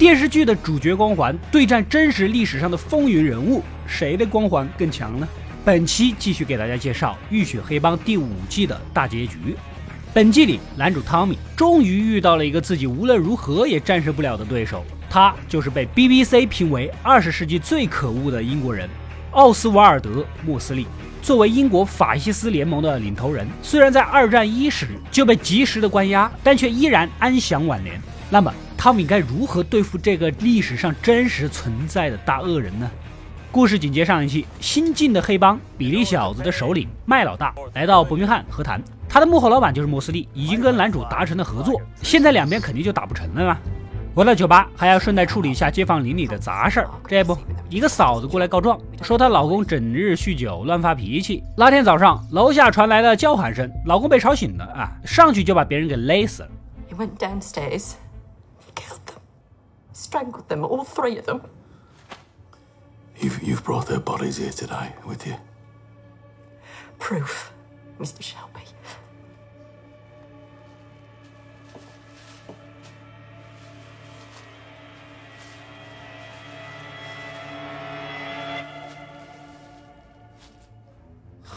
电视剧的主角光环对战真实历史上的风云人物，谁的光环更强呢？本期继续给大家介绍《浴血黑帮》第五季的大结局。本季里，男主汤米终于遇到了一个自己无论如何也战胜不了的对手，他就是被 BBC 评为二十世纪最可恶的英国人——奥斯瓦尔德·莫斯利。作为英国法西斯联盟的领头人，虽然在二战伊始就被及时的关押，但却依然安享晚年。那么，汤米该如何对付这个历史上真实存在的大恶人呢？故事紧接上一期，新晋的黑帮比利小子的首领麦老大来到伯明翰和谈，他的幕后老板就是莫斯利，已经跟男主达成了合作，现在两边肯定就打不成了嘛。回到酒吧，还要顺带处理一下街坊邻里的杂事儿。这不，一个嫂子过来告状，说她老公整日酗酒，乱发脾气。那天早上，楼下传来了叫喊声，老公被吵醒了啊，上去就把别人给勒死了。He went downstairs, strangled them, all three of them. You've you've brought their bodies here today with you. Proof, Mr. Shelby.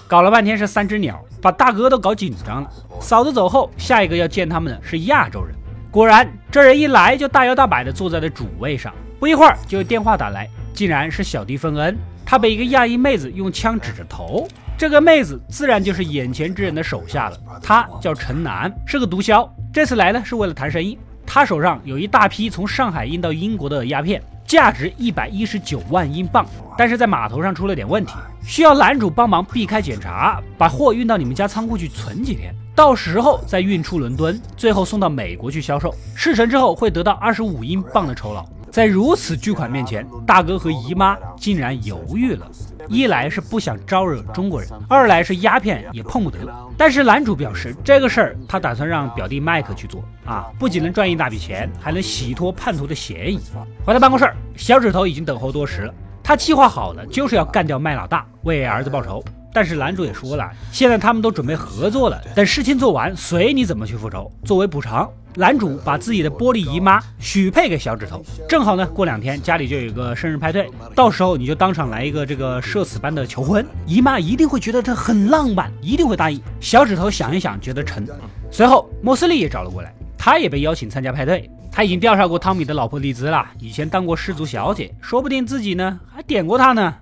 搞了半天是三只鸟，把大哥都搞紧张了。嫂子走后，下一个要见他们的是亚洲人。果然，这人一来就大摇大摆地坐在了主位上。不一会儿，就有电话打来，竟然是小弟芬恩。他被一个亚裔妹子用枪指着头，这个妹子自然就是眼前之人的手下了。他叫陈楠，是个毒枭。这次来呢，是为了谈生意。他手上有一大批从上海运到英国的鸦片。价值一百一十九万英镑，但是在码头上出了点问题，需要男主帮忙避开检查，把货运到你们家仓库去存几天，到时候再运出伦敦，最后送到美国去销售。事成之后会得到二十五英镑的酬劳。在如此巨款面前，大哥和姨妈竟然犹豫了。一来是不想招惹中国人，二来是鸦片也碰不得。但是男主表示，这个事儿他打算让表弟麦克去做啊，不仅能赚一大笔钱，还能洗脱叛徒的嫌疑。回到办公室，小指头已经等候多时了。他计划好了，就是要干掉麦老大，为儿子报仇。但是男主也说了，现在他们都准备合作了，等事情做完，随你怎么去复仇。作为补偿。男主把自己的玻璃姨妈许配给小指头，正好呢，过两天家里就有个生日派对，到时候你就当场来一个这个社死般的求婚，姨妈一定会觉得这很浪漫，一定会答应。小指头想一想，觉得成。随后莫斯利也找了过来，他也被邀请参加派对。他已经调查过汤米的老婆丽兹了，以前当过氏族小姐，说不定自己呢还点过她呢。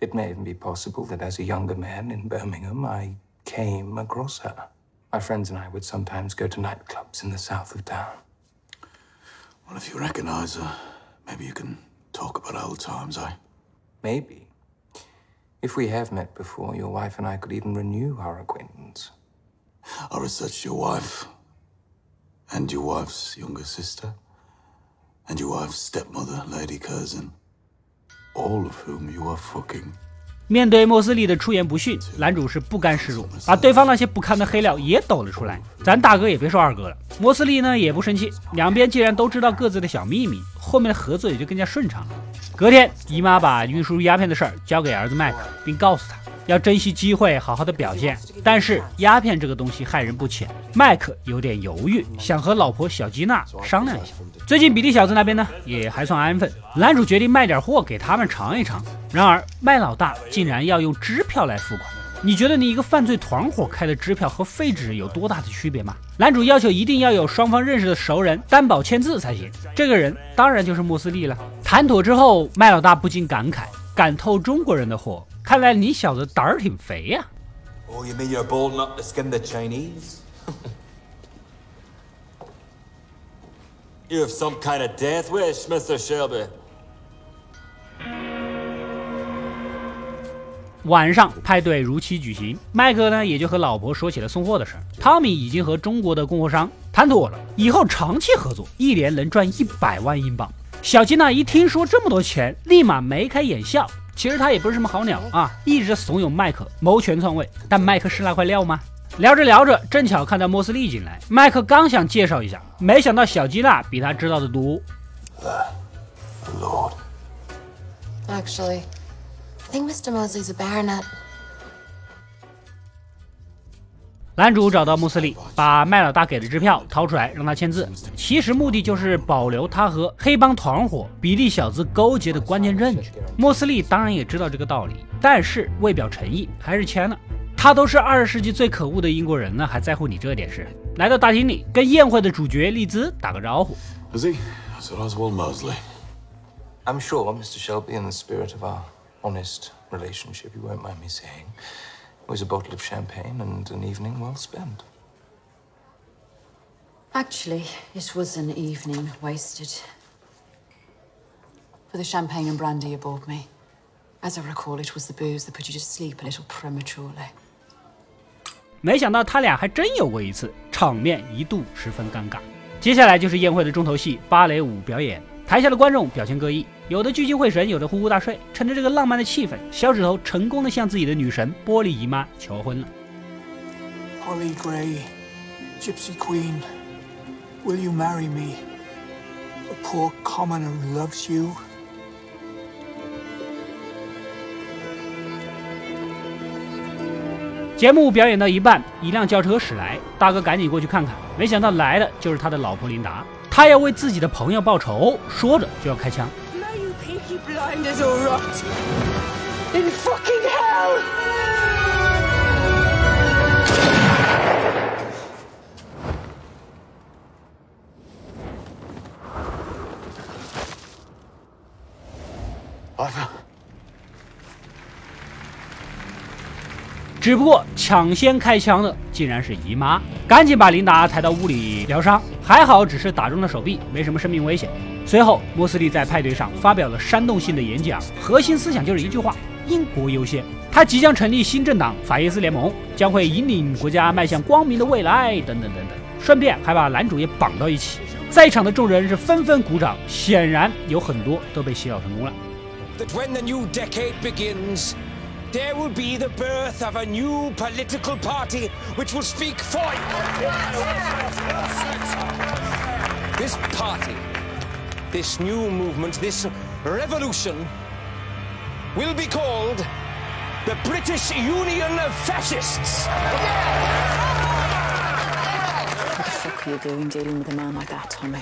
It may even be possible that as a younger man in Birmingham, I came across her. My friends and I would sometimes go to nightclubs in the south of town. Well, if you recognize her, maybe you can talk about old times, eh? Maybe. If we have met before, your wife and I could even renew our acquaintance. I researched your wife, and your wife's younger sister, and your wife's stepmother, Lady cousin, all of whom you are fucking。面对莫斯利的出言不逊，男主是不甘示弱，把对方那些不堪的黑料也抖了出来。咱大哥也别说二哥了，莫斯利呢也不生气。两边既然都知道各自的小秘密，后面的合作也就更加顺畅了。隔天，姨妈把运输鸦片的事儿交给儿子麦克，并告诉他。要珍惜机会，好好的表现。但是鸦片这个东西害人不浅，麦克有点犹豫，想和老婆小吉娜商量一下。最近比利小子那边呢也还算安分，男主决定卖点货给他们尝一尝。然而麦老大竟然要用支票来付款，你觉得你一个犯罪团伙开的支票和废纸有多大的区别吗？男主要求一定要有双方认识的熟人担保签字才行，这个人当然就是莫斯利了。谈妥之后，麦老大不禁感慨：敢偷中国人的货。看来你小子胆儿挺肥呀！Oh, you mean you're bold enough to skin the Chinese? You have some kind of death wish, Mr. Shelby. 晚上派对如期举行，麦克呢也就和老婆说起了送货的事儿。汤米已经和中国的供货商谈妥了，以后长期合作，一年能赚一百万英镑。小吉娜一听说这么多钱，立马眉开眼笑。其实他也不是什么好鸟啊，一直怂恿麦克谋权篡位。但麦克是那块料吗？聊着聊着，正巧看到莫斯利进来，麦克刚想介绍一下，没想到小吉娜比他知道的多。Lord. Actually, I think Mr. Mosley's a baronet. 男主找到穆斯利，把麦老大给的支票掏出来让他签字，其实目的就是保留他和黑帮团伙比利小子勾结的关键证据。穆斯利当然也知道这个道理，但是为表诚意还是签了。他都是二十世纪最可恶的英国人了，还在乎你这点事？来到大厅里，跟宴会的主角利兹打个招呼。Is he? That's Oswald Mosley. I'm sure, Mr. Shelby, in the spirit of our honest relationship, you won't mind me saying, it was a bottle of champagne and an evening well spent. Actually, it was an evening wasted. For the champagne and brandy you bought me. As I recall, it was the booze that put you to sleep a little prematurely. 没想到他俩还真有过一次，场面一度十分尴尬。接下来就是宴会的重头戏——芭蕾舞表演。台下的观众表现各异， 有的聚精会神，有的呼呼大睡。趁着这个浪漫的气氛，小指头成功的向自己的女神玻璃姨妈求婚了。Holly Gray, Gypsy Queen, will you marry me? A poor commoner who loves you. 节目表演到一半，一辆轿车驶来，大哥赶紧过去看看，没想到来的就是他的老婆琳达，他要为自己的朋友报仇，说着就要开枪。You blind as all rot. In fucking hell! 啊，他只不过抢先开枪的竟然是姨妈，赶紧把琳达抬到屋里疗伤，还好只是打中了手臂，没什么生命危险。随后，莫斯利在派对上发表了煽动性的演讲，核心思想就是一句话：英国优先。他即将成立新政党法西斯联盟，将会引领国家迈向光明的未来，等等等等。顺便还把男主也绑到一起，在场的众人是纷纷鼓掌，显然有很多都被洗脑成功了。that when the new decade begins, there will be the birth of a new political party which will speak for you. This party, this new movement, this revolution will be called the British Union of Fascists. What the fuck are you doing dealing with a man like that, Tommy?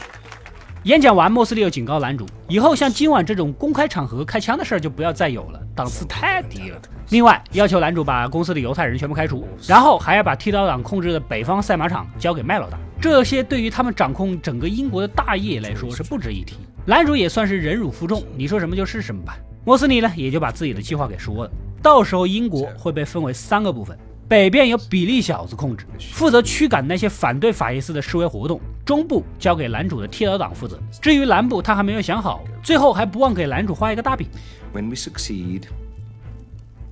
演讲完，莫斯利又警告男主，以后像今晚这种公开场合开枪的事儿就不要再有了，档次太低了。另外，要求男主把公司的犹太人全部开除，然后还要把剃刀党控制的北方赛马场交给麦老大。这些对于他们掌控整个英国的大业来说是不值一提。男主也算是忍辱负重，你说什么就是什么吧。莫斯利呢，也就把自己的计划给说了，到时候英国会被分为三个部分。北边由比利小子控制，负责驱赶那些反对法西斯的示威活动；中部交给男主的剃刀党负责。至于南部，他还没有想好。最后还不忘给男主画一个大饼。When we succeed,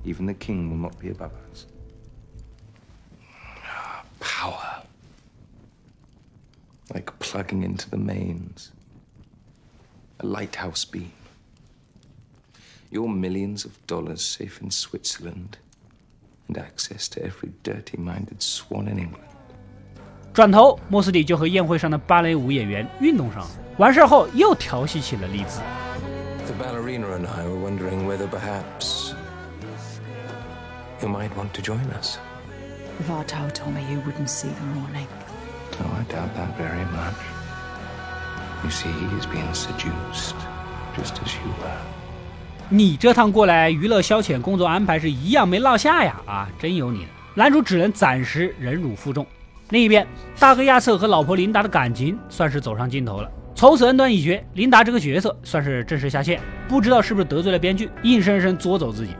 even the king will not be a. plugging into the mains. A lighthouse beam. Your millions of dollars safe in Switzerland. And access to every dirty minded swan in England. 转头，莫斯利就和宴会上的芭蕾舞演员运动上了。完事后又调戏起了丽兹。 The ballerina and I were wondering whether perhaps you might want to join us. If I told Tommy, you wouldn't see the morning. No, I doubt that very much. You see, he's being seduced, just as you were. 你这趟过来娱乐消遣工作安排是一样没落下呀！啊，真有你的。男主只能暂时忍辱负重。另一边，大哥亚瑟和老婆琳达的感情算是走上尽头了，从此恩断义绝。琳达这个角色算是正式下线，不知道是不是得罪了编剧，硬生生作走自己。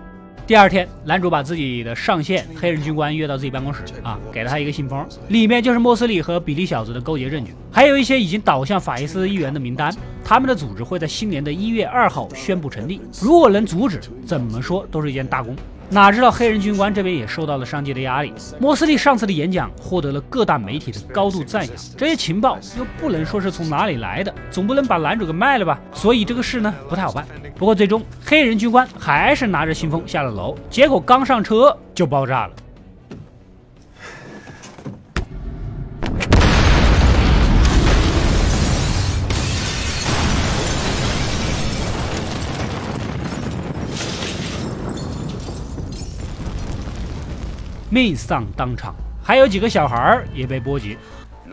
第二天，男主把自己的上线黑人军官约到自己办公室啊，给了他一个信封，里面就是莫斯利和比利小子的勾结证据，还有一些已经倒向法西斯议员的名单。他们的组织会在新年的一月二号宣布成立，如果能阻止，怎么说都是一件大功。哪知道黑人军官这边也受到了上级的压力。莫斯利上次的演讲获得了各大媒体的高度赞扬，这些情报又不能说是从哪里来的，总不能把男主给卖了吧？所以这个事呢不太好办。不过最终黑人军官还是拿着信封下了楼，结果刚上车就爆炸了。命丧当场。还有几个小孩儿也被波及。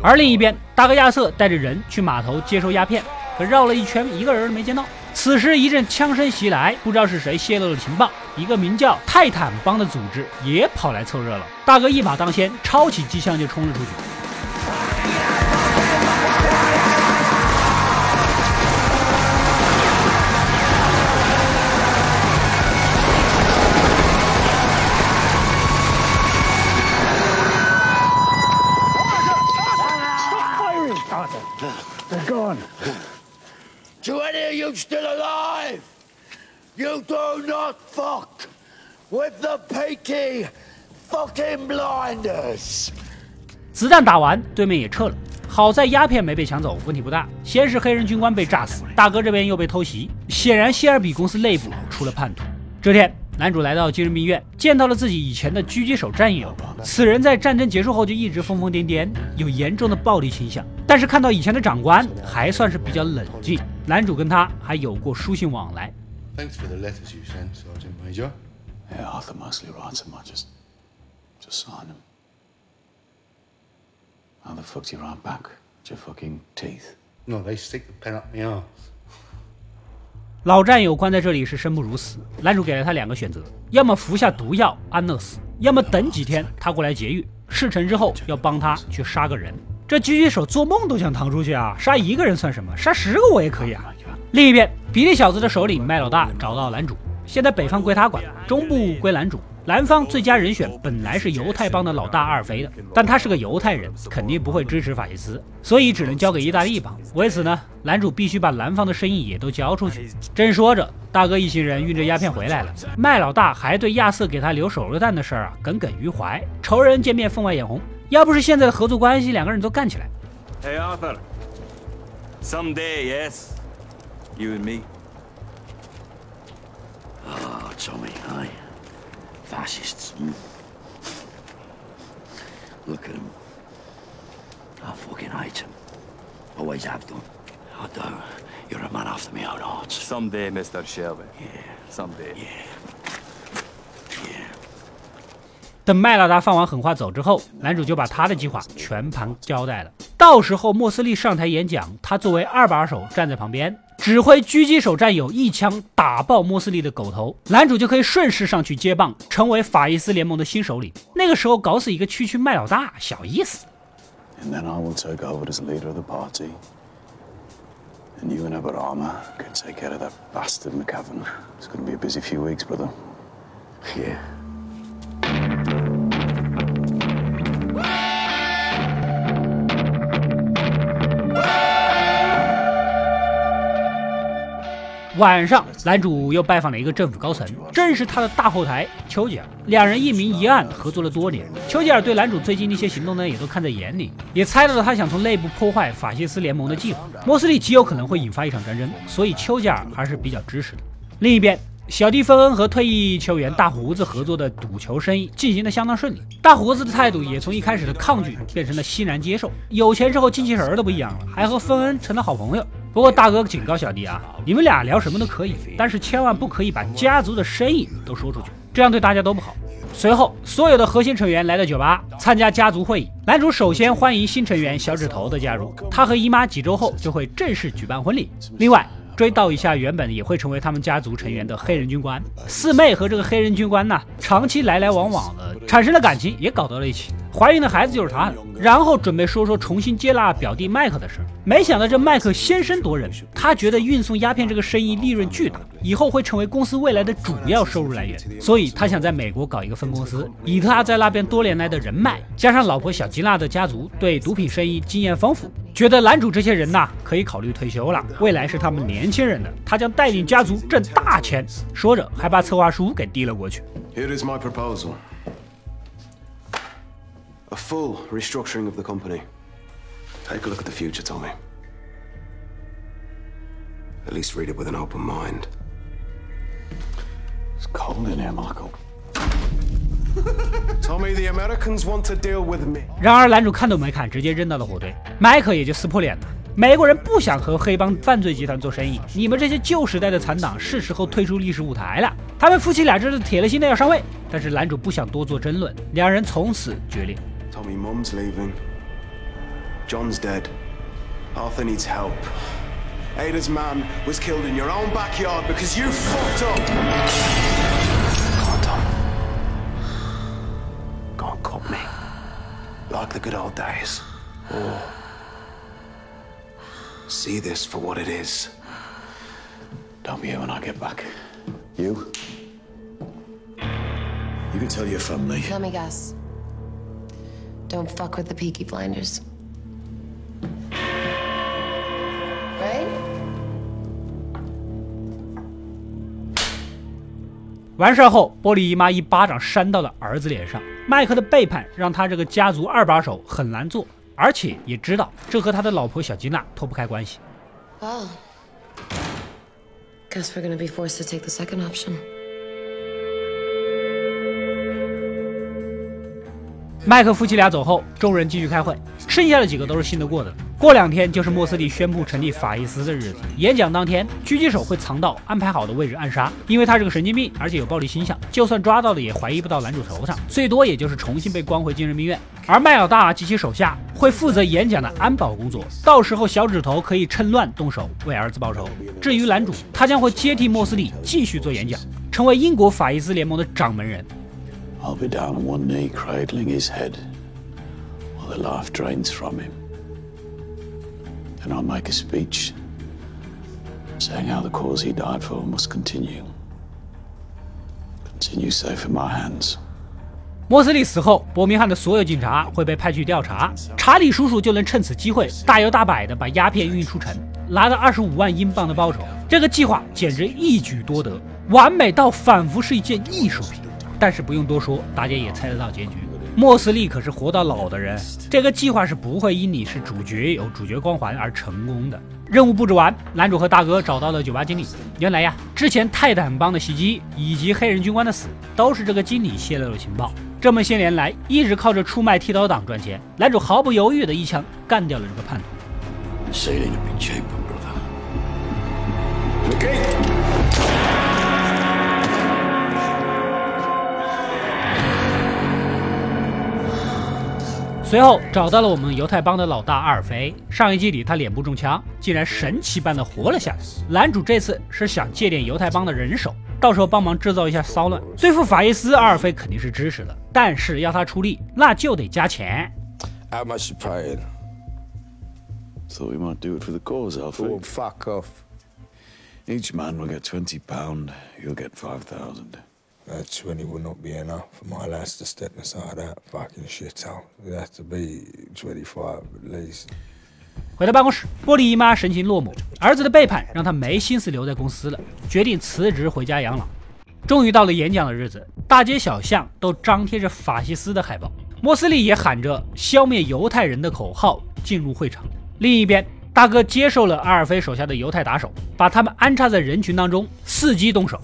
而另一边，大哥亚瑟带着人去码头接收鸦片，可绕了一圈，一个人都没见到。此时一阵枪声袭来，不知道是谁泄露了情报，一个名叫泰坦帮的组织也跑来凑热闹。大哥一马当先，抄起机枪就冲了出去。Gone. To any of you still alive, you do not fuck with the peaky fucking blinders. 子弹打完，对面也撤了。好在鸦片没被抢走，问题不大。先是黑人军官被炸死，大哥这边又被偷袭，显然谢尔比公司内部出了叛徒。这天。男主来到精神病院，见到了自己以前的狙击手战友。此人在战争结束后就一直疯疯癫癫，有严重的暴力倾向。但是看到以前的长官，还算是比较冷静。男主跟他还有过书信往来。Thanks for the letters you sent, Sergeant Major. Yeah, Arthur mostly writes them. I just, just sign them. How the fuck do you write back? With your fucking teeth? No, they stick the pen up my arse. 老战友关在这里是生不如死，男主给了他两个选择：要么服下毒药安乐死，要么等几天他过来劫狱，事成之后要帮他去杀个人。这狙击手做梦都想逃出去啊！杀一个人算什么？杀十个我也可以啊！另一边，比利小子的首领麦老大找到男主，现在北方归他管，中部归男主。南方最佳人选本来是犹太帮的老大阿尔菲的，但他是个犹太人，肯定不会支持法西斯，所以只能交给意大利帮。为此呢，男主必须把南方的生意也都交出去。正说着，大哥一行人运着鸦片回来了，麦老大还对亚瑟给他留手榴弹的事儿啊耿耿于怀。仇人见面分外眼红，要不是现在的合作关系，两个人都干起来。Hey Arthur, someday, yes, you and me. Oh, Tommy, I. Fascists. Look at them. I fucking hate them. Always have done. I do. You're a man after my own heart. Someday, Mr. Shelby. Yeah. Someday. Yeah. Yeah. 等麦老大放完狠话走之后，男主就把他的计划全盘交代了。到时候莫斯利上台演讲，他作为二把手站在旁边。指挥狙击手战友一枪打爆莫斯利的狗头，男主就可以顺势上去接棒，成为法伊斯联盟的新首领。那个时候搞死一个区区麦老大，小意思。晚上，男主又拜访了一个政府高层，正是他的大后台丘吉尔。两人一明一暗合作了多年。丘吉尔对男主最近的一些行动呢，也都看在眼里，也猜到了他想从内部破坏法西斯联盟的计划。莫斯利极有可能会引发一场战争，所以丘吉尔还是比较支持的。另一边，小弟芬恩和退役球员大胡子合作的赌球生意进行的相当顺利。大胡子的态度也从一开始的抗拒变成了欣然接受。有钱之后精气神都不一样了，还和芬恩成了好朋友。不过大哥警告小弟啊，你们俩聊什么都可以，但是千万不可以把家族的生意都说出去，这样对大家都不好。随后，所有的核心成员来到酒吧参加家族会议。男主首先欢迎新成员小指头的加入，他和姨妈几周后就会正式举办婚礼。另外，追悼一下原本也会成为他们家族成员的黑人军官四妹和这个黑人军官呢，长期来来往往的，产生了感情，也搞到了一起。怀孕的孩子就是他了，然后准备说说重新接纳表弟麦克的事儿没想到这麦克先声夺人，他觉得运送鸦片这个生意利润巨大，以后会成为公司未来的主要收入来源，所以他想在美国搞一个分公司。以他在那边多年来的人脉，加上老婆小吉娜的家族对毒品生意经验丰富，觉得男主这些人呐可以考虑退休了，未来是他们年轻人的，他将带领家族挣大钱。说着还把策划书给递了过去。Here is my proposal. A full restructuring of the company. Take a look at the future, Tommy. At least read it with an open mind. It's cold in here, Michael. Tommy, the Americans want to deal with me. 然而，男主看都没看，直接扔到了火堆。迈克也就撕破脸了。美国人不想和黑帮犯罪集团做生意，你们这些旧时代的残党是时候退出历史舞台了。他们夫妻俩这是铁了心的要上位，但是男主不想多做争论，两人从此决裂。Told me Mum's leaving. John's dead. Arthur needs help. Ada's man was killed in your own backyard because you fucked up. Come on, Tom. Go on, cut me. Like the good old days. Or see this for what it is. Don't be here when I get back. You? You can tell your family. Let me guess. Don't fuck with the Peaky Blinders. Right? 完事后，玻璃姨妈一巴掌扇到了儿子脸上。麦克的背叛让他这个家族二把手很难做，而且也知道这和他的老婆小吉娜脱不开关系。Well, guess we're gonna be forced to take the second option. 麦克夫妻俩走后，众人继续开会，剩下的几个都是信得过的。过两天就是莫斯利宣布成立法医司的日子。演讲当天，狙击手会藏到安排好的位置暗杀，因为他是个神经病，而且有暴力倾向，就算抓到了也怀疑不到男主头上，最多也就是重新被关回精神病院。而麦老大及其手下会负责演讲的安保工作，到时候小指头可以趁乱动手为儿子报仇。至于男主，他将会接替莫斯利继续做演讲，成为英国法医司联盟的掌门人。I'll be down on one knee, cradling his head while the life drains from him. Then I'll make a speech saying how the cause he died for must continue. Continue safe in my hands. 莫斯利死后，伯明翰的所有警察会被派去调查，查理叔叔就能趁此机会大摇大摆地把鸦片运出城，拿到二十五万英镑的报酬。这个计划简直一举多得，完美到仿佛是一件艺术品。但是不用多说，大家也猜得到结局。莫斯利可是活到老的人，这个计划是不会因你是主角有主角光环而成功的。任务布置完，男主和大哥找到了酒吧经理。原来呀，之前泰坦帮的袭击以及黑人军官的死，都是这个经理泄露了情报。这么些年来，一直靠着出卖剃刀党赚钱。男主毫不犹豫的一枪干掉了这个叛徒。随后找到了我们犹太帮的老大阿尔菲。上一季里他脸部中枪，竟然神奇般的活了下来。男主这次是想借点犹太帮的人手，到时候帮忙制造一下骚乱。对付法伊斯，阿尔菲肯定是支持的，但是要他出力，那就得加钱。How much you paying? Thought we might do it for the cause, Alfred. Oh, fuck off. Each man will get twenty pound. You'll get five thousand. That 20 will not be enough for my lads to step inside that fucking shithole. It has to be 25 at least. 回到办公室，波利姨妈神情落寞，儿子的背叛让她没心思留在公司了，决定辞职回家养老。终于到了演讲的日子，大街小巷都张贴着法西斯的海报，莫斯利也喊着“消灭犹太人”的口号进入会场。另一边，大哥接受了阿尔菲手下的犹太打手，把他们安插在人群当中，伺机动手。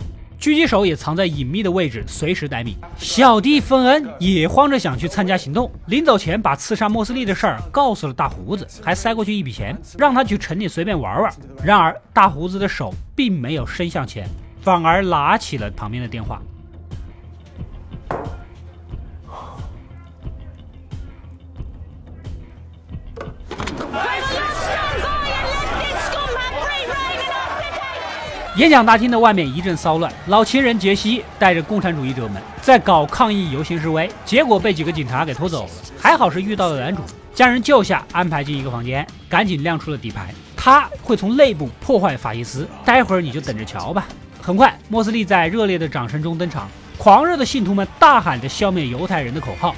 狙击手也藏在隐秘的位置，随时待命。小弟芬恩也慌着想去参加行动，临走前把刺杀莫斯利的事儿告诉了大胡子，还塞过去一笔钱，让他去城里随便玩玩。然而，大胡子的手并没有伸向钱，反而拿起了旁边的电话。演讲大厅的外面一阵骚乱，老情人杰西带着共产主义者们在搞抗议游行示威，结果被几个警察给拖走了。还好是遇到了男主，将人救下，安排进一个房间，赶紧亮出了底牌，他会从内部破坏法西斯，待会儿你就等着瞧吧。很快，莫斯利在热烈的掌声中登场，狂热的信徒们大喊着消灭犹太人的口号。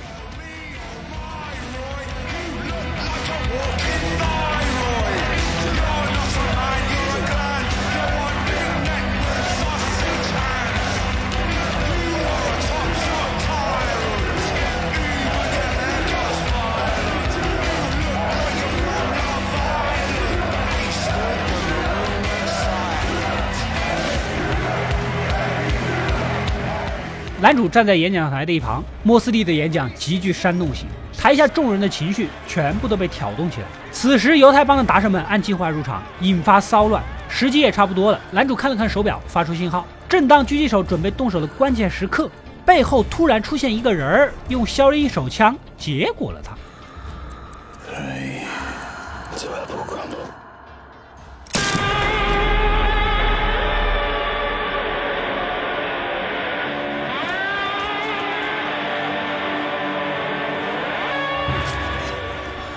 男主站在演讲台的一旁，莫斯利的演讲极具煽动性，台下众人的情绪全部都被挑动起来。此时，犹太帮的打手们按计划入场，引发骚乱。时机也差不多了，男主看了看手表，发出信号。正当狙击手准备动手的关键时刻，背后突然出现一个人儿，用消音手枪结果了他。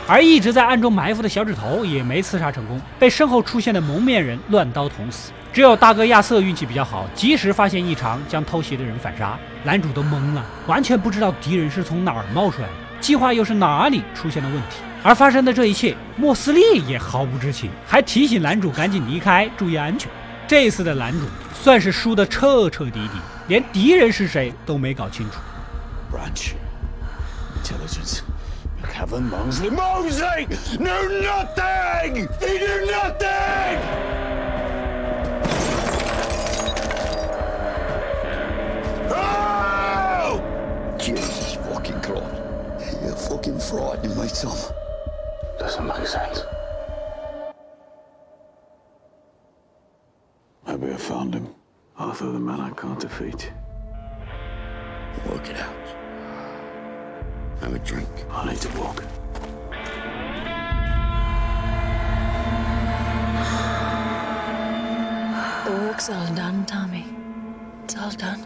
而一直在暗中埋伏的小指头也没刺杀成功，被身后出现的蒙面人乱刀捅死。只有大哥亚瑟运气比较好，及时发现异常，将偷袭的人反杀。男主都懵了，完全不知道敌人是从哪儿冒出来的，计划又是哪里出现了问题。而发生的这一切，莫斯利也毫不知情，还提醒男主赶紧离开，注意安全。这次的男主算是输得彻彻底底，连敌人是谁都没搞清楚。Branch. Intelligence. Kevin Mosley. Mosley! Knew nothing! He knew nothing! Oh! Jesus fucking Christ. You're fucking frightening me, Tom. Doesn't make sense. Maybe I found him. Arthur, the man I can't defeat. Work it out. Have a drink. I need to walk. The work's all done, Tommy. It's all done.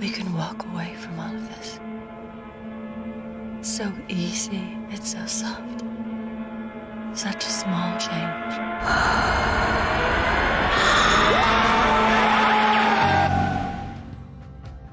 We can walk away from all of this. It's so easy. It's so soft. Such a small change.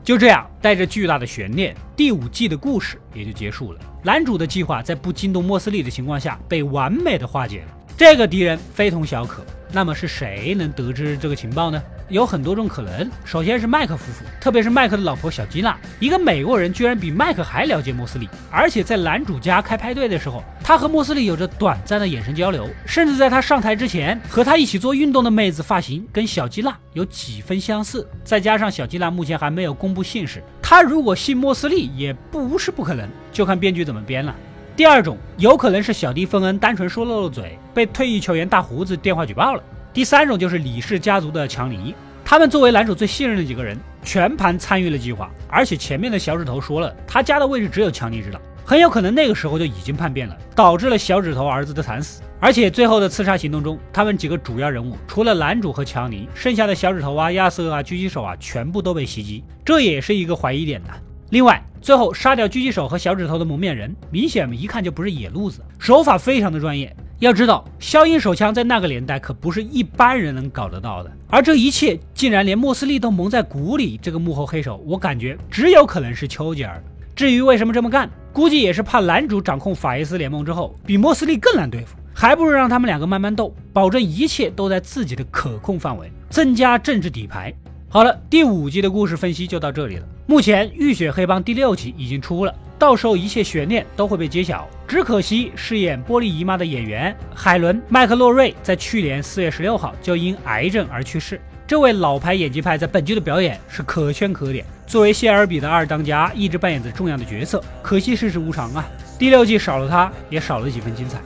就这样，带着巨大的悬念，第五季的故事也就结束了。男主的计划在不惊动莫斯利的情况下，被完美的化解了。这个敌人非同小可，那么是谁能得知这个情报呢？有很多种可能。首先是麦克夫妇，特别是麦克的老婆小吉娜，一个美国人居然比麦克还了解莫斯利，而且在男主家开派对的时候，他和莫斯利有着短暂的眼神交流，甚至在他上台之前，和他一起做运动的妹子发型跟小吉娜有几分相似。再加上小吉娜目前还没有公布姓氏，他如果姓莫斯利也不是不可能，就看编剧怎么编了。第二种有可能是小弟芬恩单纯说漏了嘴，被退役球员大胡子电话举报了。第三种就是李氏家族的强尼，他们作为男主最信任的几个人，全盘参与了计划。而且前面的小指头说了，他家的位置只有强尼知道，很有可能那个时候就已经叛变了，导致了小指头儿子的惨死。而且最后的刺杀行动中，他们几个主要人物除了男主和强尼，剩下的小指头啊、亚瑟啊、狙击手啊，全部都被袭击，这也是一个怀疑点呐。另外，最后杀掉狙击手和小指头的蒙面人，明显一看就不是野路子，手法非常的专业。要知道，消音手枪在那个年代可不是一般人能搞得到的。而这一切竟然连莫斯利都蒙在鼓里，这个幕后黑手，我感觉只有可能是丘吉尔。至于为什么这么干，估计也是怕男主掌控法伊斯联盟之后，比莫斯利更难对付，还不如让他们两个慢慢斗，保证一切都在自己的可控范围，增加政治底牌。好了，第五集的故事分析就到这里了。目前《浴血黑帮》第六集已经出了，到时候一切悬念都会被揭晓。只可惜饰演玻璃姨妈的演员海伦·麦克洛瑞在去年四月十六号就因癌症而去世。这位老牌演技派在本剧的表演是可圈可点，作为谢尔比的二当家，一直扮演着重要的角色。可惜世事无常啊，第六季少了他，也少了几分精彩。